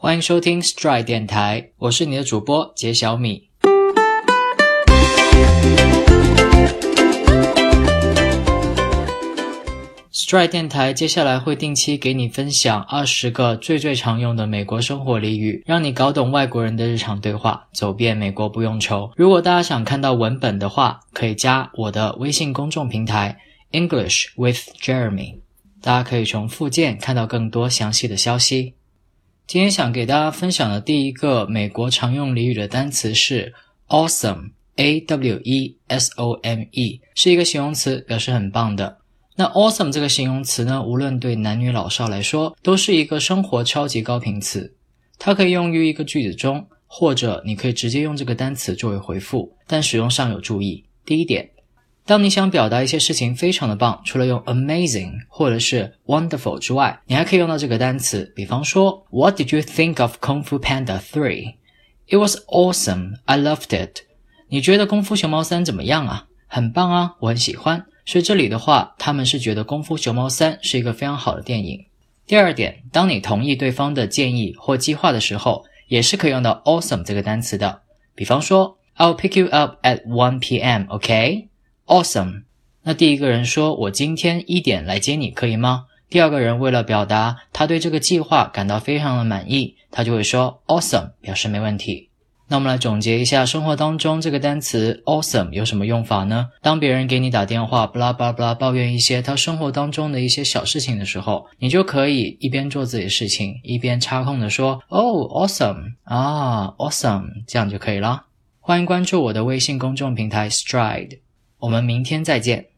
欢迎收听 Stride 电台，我是你的主播杰小米。Stride 电台接下来会定期给你分享二十个最最常用的美国生活俚语，让你搞懂外国人的日常对话，走遍美国不用愁。如果大家想看到文本的话，可以加我的微信公众平台 English with Jeremy，大家可以从附件看到更多详细的消息。今天想给大家分享的第一个美国常用俚语的单词是 awesome，a w e s o m e，是一个形容词，表示很棒的。那 awesome 这个形容词呢，无论对男女老少来说，都是一个生活超级高频词。它可以用于一个句子中，或者你可以直接用这个单词作为回复，但使用上有注意。第一点，当你想表达一些事情非常的棒，除了用 amazing 或者是 wonderful 之外，你还可以用到这个单词。比方说，What did you think of Kung Fu Panda Three? It was awesome. I loved it. 你觉得功夫熊猫三怎么样啊？很棒啊，我很喜欢。所以这里的话，他们是觉得《功夫熊猫三》是一个非常好的电影。第二点，当你同意对方的建议或计划的时候，也是可以用到 awesome 这个单词的。比方说，I'll pick you up at one p.m. Awesome，。那第一个人说我今天一点来接你，可以吗？第二个人为了表达他对这个计划感到非常的满意，他就会说 awesome，表示没问题。那我们来总结一下，生活当中这个单词 awesome 有什么用法呢？当别人给你打电话，巴拉巴拉抱怨一些他生活当中的一些小事情的时候，你就可以一边做自己的事情，一边插空的说哦 awesome 啊 awesome，这样就可以了。欢迎关注我的微信公众平台 Stride，我们明天再见。